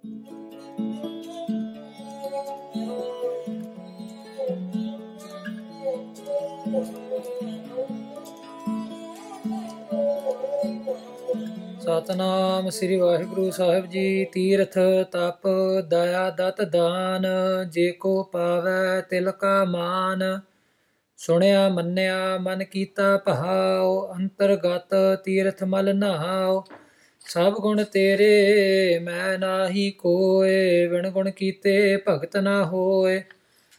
ਸਤਨਾਮ ਸ੍ਰੀ ਵਾਹਿਗੁਰੂ ਸਾਹਿਬ ਜੀ, ਤੀਰਥ ਤਪ, ਦਇਆ ਦਤ ਦਾਨ, ਜੇ ਕੋ ਪਾਵੈ ਤਿਲ ਕਾ ਮਾਨ। ਸੁਣਿਆ, ਮੰਨਿਆ, ਮਨ ਕੀਤਾ ਭਾਉ ਅੰਤਰਗਤ ਤੀਰਥ ਮਲ ਨਹਾਉ। ਸਭ ਗੁਣ ਤੇਰੇ, ਮੈਂ ਨਾਹੀ ਕੋਏ ਵਿਣ ਗੁਣ ਕੀਤੇ ਭਗਤ ਨਾ ਹੋਏ।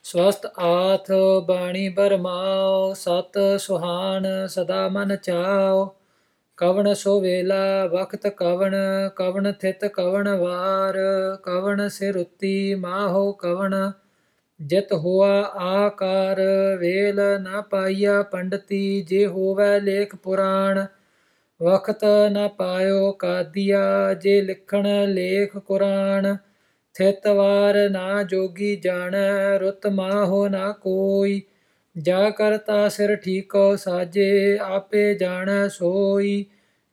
ਸਵਸਤ ਆਥ ਬਾਣੀ ਬਰਮਾਓ, ਸਤ ਸੁਹਾਨ ਸਦਾ ਮਨ ਚਾਓ। ਕਵਣ ਸੋ ਵੇਲਾ, ਵਖਤ ਕਵਣ ਕਵਣ ਥਿਤ ਕਵਣ ਵਾਰ। ਕਵਣ ਸਿਰੁਤੀ ਮਾਹੋ ਕਵਣ, ਜਿਤ ਹੋਆ ਆਕਾਰ। ਵੇਲ ਨਾ ਪਾਈਆ ਪੰਡਤੀ, ਜੇ ਹੋਵੇ ਲੇਖ ਪੁਰਾਣ। ਵਖਤ ਨ ਪਾਇਓ ਕਾਦੀਆ, ਜੇ ਲਿਖਣ ਲੇਖ ਕੁਰਾਨ, ਥਿਤ ਵਾਰ ਨਾ ਜੋਗੀ ਜਾਣੈ, ਰੁਤ ਮਾਹੋ ਨਾ ਕੋਈ। ਜਾ ਕਰਤਾ ਸਿਰ ਠੀਕੋ ਸਾਜੇ, ਆਪੇ ਜਾਣੈ ਸੋਈ।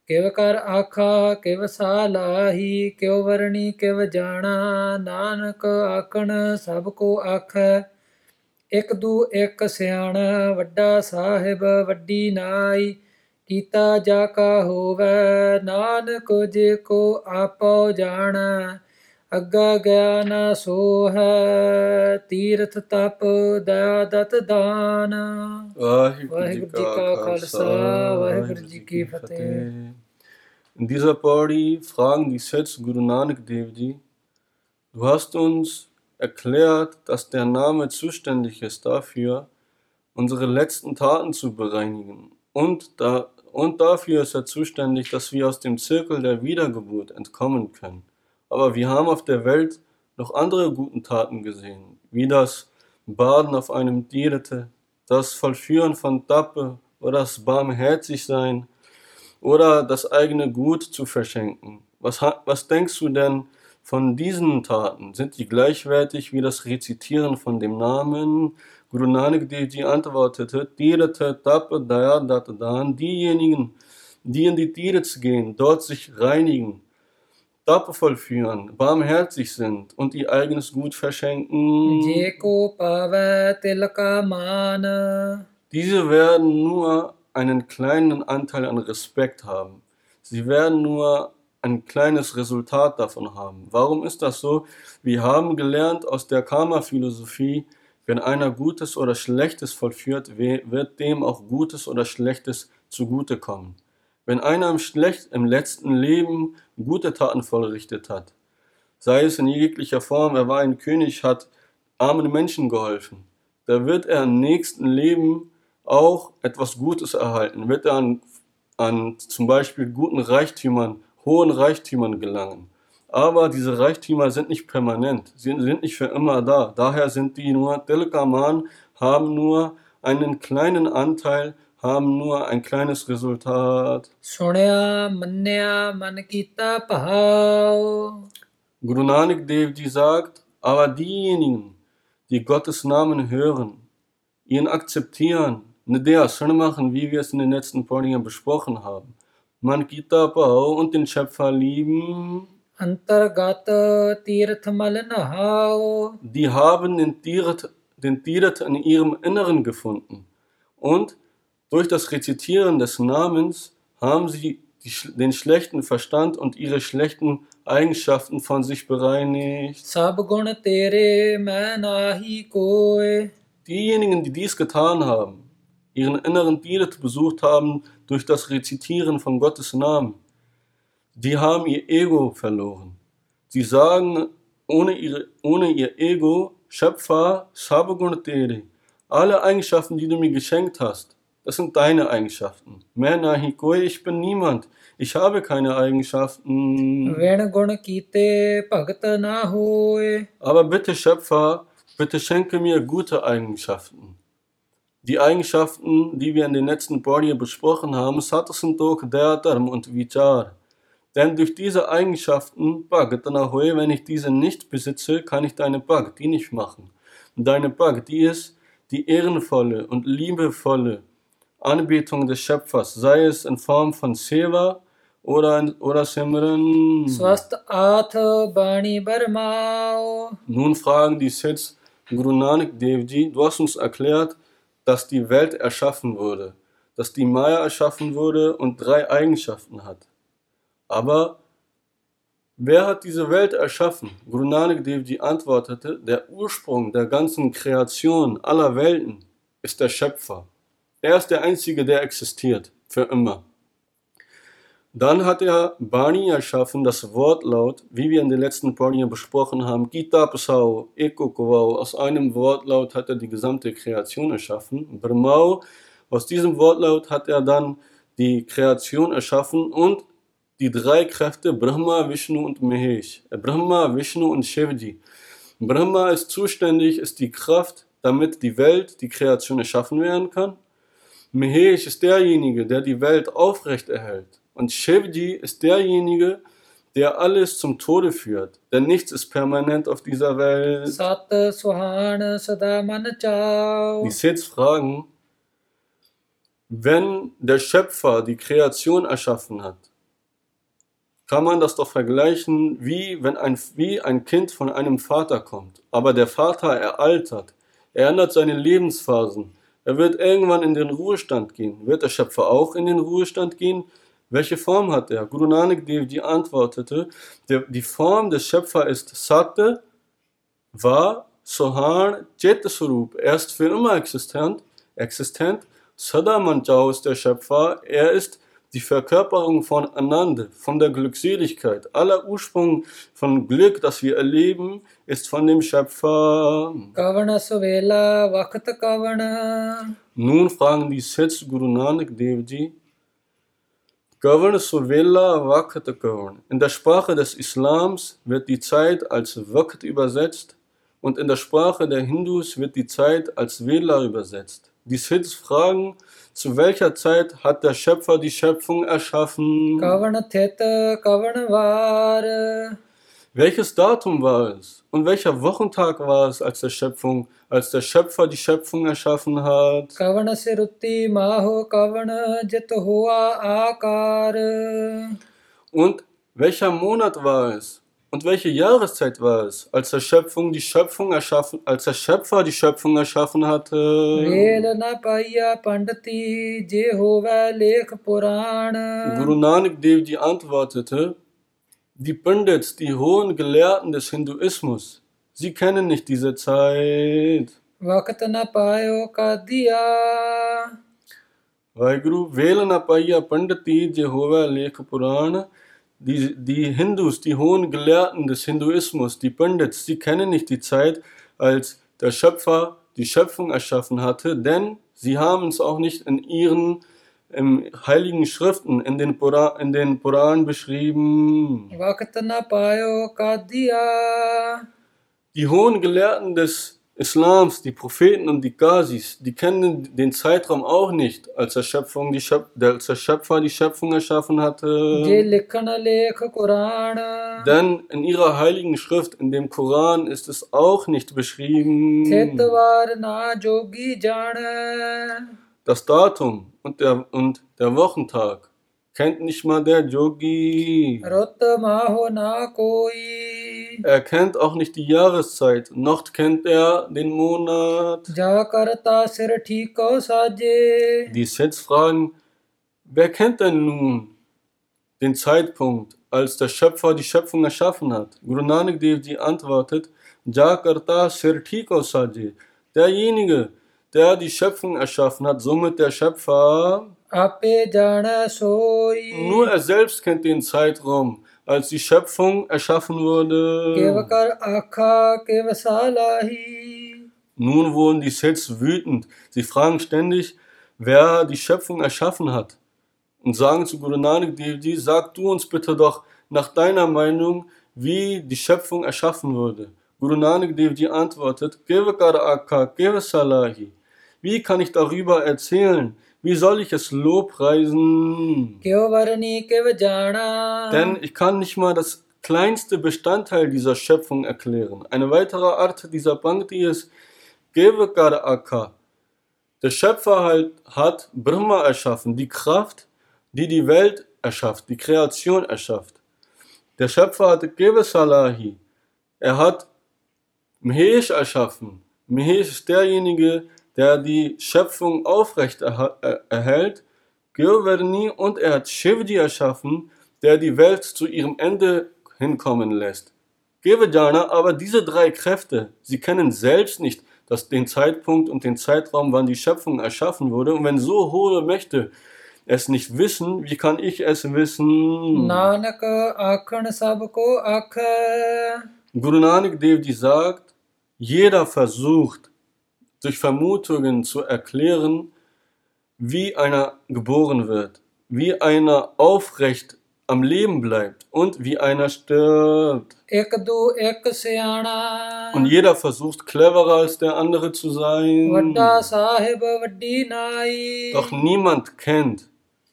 ਕਿਵ ਕਰ ਆਖਾ, ਕਿਵ ਸਾਲਾਹੀ ਕਿਉ ਵਰਣੀ ਕਿਵ ਜਾਣਾ। ਨਾਨਕ ਆਖਣ, ਸਭ ਕੋ ਆਖੈ, ਇਕ ਦੂ ਇਕ ਸਿਆਣਾ, ਵੱਡਾ ਸਾਹਿਬ ਵੱਡੀ ਨਾਈ। ਕੀਤਾ ਜਾ ਕਾ ਹੋਵੈ ਨਾਨਕ ਜੇ ਕੋ ਆਪੋ ਜਾਣੈ ਅੱਗਾ ਗਿਆਨ ਸੋ ਹੈ ਤੀਰਥ ਤਪ ਦਇਆ ਦਤ ਦਾਨ ਵਾਹਿਗੁਰੂ ਜੀ ਕਾ ਖਾਲਸਾ ਵਾਹਿਗੁਰੂ ਜੀ ਕੀ ਫਤਿਹ In dieser Pauri fragen die Sets Guru Nanak Dev Ji, du hast uns erklärt, dass der Name zuständig ist dafür, unsere letzten Taten zu bereinigen. Und, da, und dafür ist er zuständig, dass wir aus dem Zirkel der Wiedergeburt entkommen können. Aber wir haben auf der Welt noch andere guten Taten gesehen, wie das Baden auf einem Direte, das Vollführen von Tappe oder das Barmherzigsein oder das eigene Gut zu verschenken. Was, was denkst du denn von diesen Taten sind sie gleichwertig wie das Rezitieren von dem Namen. Guru Nanak Devji antwortete, diejenigen, die in die Tiritz gehen, dort sich reinigen, Tappe vollführen, barmherzig sind und ihr eigenes Gut verschenken. Diese werden nur einen kleinen Anteil an Respekt haben. Sie werden nur ein kleines Resultat davon haben. Warum ist das so? Wir haben gelernt aus der Karma-Philosophie, wenn einer Gutes oder Schlechtes vollführt, wird dem auch Gutes oder Schlechtes zugutekommen. Wenn einer im, Schlecht, im letzten Leben gute Taten vollrichtet hat, sei es in jeglicher Form, er war ein König, hat armen Menschen geholfen, da wird er im nächsten Leben auch etwas Gutes erhalten, wird er an, an zum Beispiel guten Reichtümern, hohen Reichtümern gelangen. Aber diese Reichtümer sind nicht permanent, sie sind nicht für immer da. Daher sind die nur Delkaman, haben nur einen kleinen Anteil, haben nur ein kleines Resultat. Guru Nanak Dev sagt, aber diejenigen, die Gottes Namen hören, ihn akzeptieren, eine Shan machen, wie wir es in den letzten Folgen besprochen haben, man Gita bau und den Schöpfer lieben. Antargat Tirth mal. Die haben den Tirth, den Tirth in ihrem Inneren gefunden. Und durch das Rezitieren des Namens haben sie die, den schlechten Verstand und ihre schlechten Eigenschaften von sich bereinigt. Diejenigen, die dies getan haben, ihren inneren Bild besucht haben durch das Rezitieren von Gottes Namen. Die haben ihr Ego verloren. Sie sagen, ohne, ihre, ohne ihr Ego, Schöpfer, Sabagunateri, alle Eigenschaften, die du mir geschenkt hast, das sind deine Eigenschaften. Mena ich bin niemand. Ich habe keine Eigenschaften. Aber bitte, Schöpfer, bitte schenke mir gute Eigenschaften. Die Eigenschaften, die wir in den letzten paar besprochen haben, Satasantog, Dhyataram und Vichar. Denn durch diese Eigenschaften, Bhagatanahoe, wenn ich diese nicht besitze, kann ich deine Bhakti nicht machen. Deine Bhakti ist die ehrenvolle und liebevolle Anbetung des Schöpfers, sei es in Form von Seva oder, oder Simran. Nun fragen die Sets Guru Nanak Dev du hast uns erklärt, dass die Welt erschaffen wurde, dass die Maya erschaffen wurde und drei Eigenschaften hat. Aber wer hat diese Welt erschaffen? Guru Nanak Dev antwortete, der Ursprung der ganzen Kreation aller Welten ist der Schöpfer. Er ist der Einzige, der existiert, für immer. Dann hat er Bani erschaffen, das Wortlaut, wie wir in den letzten Parnien besprochen haben, Gita Pasau, Eko Kovau, aus einem Wortlaut hat er die gesamte Kreation erschaffen. Brahmau, aus diesem Wortlaut hat er dann die Kreation erschaffen und die drei Kräfte Brahma, Vishnu und Mahesh. Äh, Brahma, Vishnu und Shivji. Brahma ist zuständig, ist die Kraft, damit die Welt, die Kreation erschaffen werden kann. Mahesh ist derjenige, der die Welt aufrecht erhält. Und Shivji ist derjenige, der alles zum Tode führt. Denn nichts ist permanent auf dieser Welt. Sat Suhana Sada Die Sets fragen, wenn der Schöpfer die Kreation erschaffen hat, kann man das doch vergleichen, wie wenn ein, wie ein Kind von einem Vater kommt. Aber der Vater, eraltert, er ändert seine Lebensphasen. Er wird irgendwann in den Ruhestand gehen. Wird der Schöpfer auch in den Ruhestand gehen? Welche Form hat er? Guru Nanak Dev die antwortete, der, die Form des Schöpfer ist Satte, Va, Sohan, Chet Er ist für immer existent, existent. Sada ist der Schöpfer. Er ist die Verkörperung von Anand, von der Glückseligkeit. Aller Ursprung von Glück, das wir erleben, ist von dem Schöpfer. Kavana Suvela Vakata Kavana. Nun fragen die Sets Guru Nanak Devji. Governor Gavrsuvillah Waqt In der Sprache des Islams wird die Zeit als Waqt übersetzt und in der Sprache der Hindus wird die Zeit als Vela übersetzt. Die Sids fragen, zu welcher Zeit hat der Schöpfer die Schöpfung erschaffen? Governor teta, Governor var. Welches Datum war es? Und welcher Wochentag war es, als der Schöpfung, als der Schöpfer die Schöpfung erschaffen hat? Und welcher Monat war es? Und welche Jahreszeit war es, als der Schöpfung die Schöpfung erschaffen, als der Schöpfer die Schöpfung erschaffen hatte? Guru Nanak Dev antwortete, die Pandits, die hohen Gelehrten des Hinduismus, sie kennen nicht diese Zeit. Vaiguru Velanapaya Panditi Jehova Lekh Puran, die, die Hindus, die hohen Gelehrten des Hinduismus, die Pandits, sie kennen nicht die Zeit, als der Schöpfer die Schöpfung erschaffen hatte, denn sie haben es auch nicht in ihren in heiligen Schriften, in den Puran, in den Puran beschrieben. Die hohen Gelehrten des Islams, die Propheten und die Ghazis, die kennen den Zeitraum auch nicht, als der, Schöpfung die Schöp als der Schöpfer die Schöpfung erschaffen hatte. Denn in ihrer heiligen Schrift, in dem Koran, ist es auch nicht beschrieben. Das Datum und der, und der Wochentag kennt nicht mal der Yogi. Er kennt auch nicht die Jahreszeit, noch kennt er den Monat. Die Sets fragen, wer kennt denn nun den Zeitpunkt, als der Schöpfer die Schöpfung erschaffen hat? Guru Nanak Dev Ji antwortet, Jakarta Sirtiko Saje, derjenige, der die Schöpfung erschaffen hat, somit der Schöpfer. Nur er selbst kennt den Zeitraum, als die Schöpfung erschaffen wurde. Nun wurden die Sets wütend. Sie fragen ständig, wer die Schöpfung erschaffen hat. Und sagen zu Guru Nanak Devi, sag du uns bitte doch nach deiner Meinung, wie die Schöpfung erschaffen wurde. Guru Nanak Dev antwortet, Kevakara Akka, Kevasalahi. Wie kann ich darüber erzählen? Wie soll ich es lobpreisen? Denn ich kann nicht mal das kleinste Bestandteil dieser Schöpfung erklären. Eine weitere Art dieser Bhakti ist Gevekar Akka. Der Schöpfer halt hat Brahma erschaffen, die Kraft, die die Welt erschafft, die Kreation erschafft. Der Schöpfer hat Gevesalahi. Er hat Mahesh erschaffen. Mahesh ist derjenige, der der die Schöpfung aufrecht erhält. Göverni und er hat Shivji erschaffen, der die Welt zu ihrem Ende hinkommen lässt. Gevejana, aber diese drei Kräfte, sie kennen selbst nicht dass den Zeitpunkt und den Zeitraum, wann die Schöpfung erschaffen wurde. Und wenn so hohe Mächte es nicht wissen, wie kann ich es wissen? Nanak. Guru Nanak Dev Ji sagt, jeder versucht durch Vermutungen zu erklären, wie einer geboren wird, wie einer aufrecht am Leben bleibt und wie einer stirbt. Und jeder versucht cleverer als der andere zu sein. Doch niemand kennt,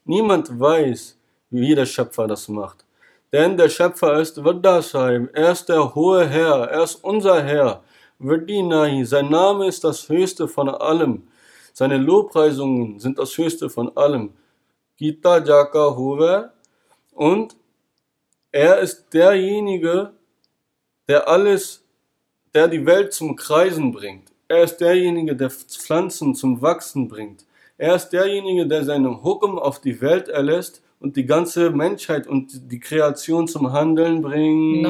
niemand weiß, wie der Schöpfer das macht. Denn der Schöpfer ist Vadasahib, er ist der hohe Herr, er ist unser Herr. Vadinahi, sein Name ist das Höchste von allem. Seine Lobpreisungen sind das Höchste von allem. Gita Jaka Huve und er ist derjenige, der alles, der die Welt zum Kreisen bringt. Er ist derjenige, der Pflanzen zum Wachsen bringt. Er ist derjenige, der seinen Hukum auf die Welt erlässt und die ganze Menschheit und die Kreation zum Handeln bringt.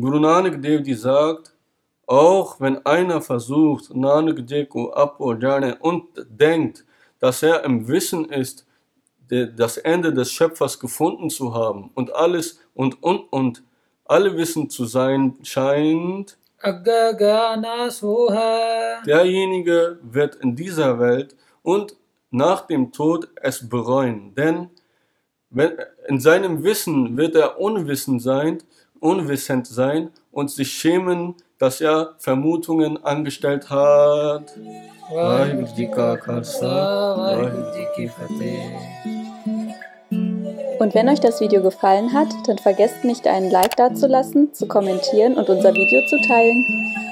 Guru Nanak Dev Ji sagt, auch wenn einer versucht, Nanak Jeko Apo Jane und denkt, dass er im Wissen ist, das Ende des Schöpfers gefunden zu haben und alles und und und alle Wissen zu sein scheint, derjenige wird in dieser Welt und nach dem Tod es bereuen, denn wenn, in seinem Wissen wird er unwissend sein, unwissend sein und sich schämen, dass er Vermutungen angestellt hat. Und wenn euch das Video gefallen hat, dann vergesst nicht einen Like dazulassen, zu kommentieren und unser Video zu teilen.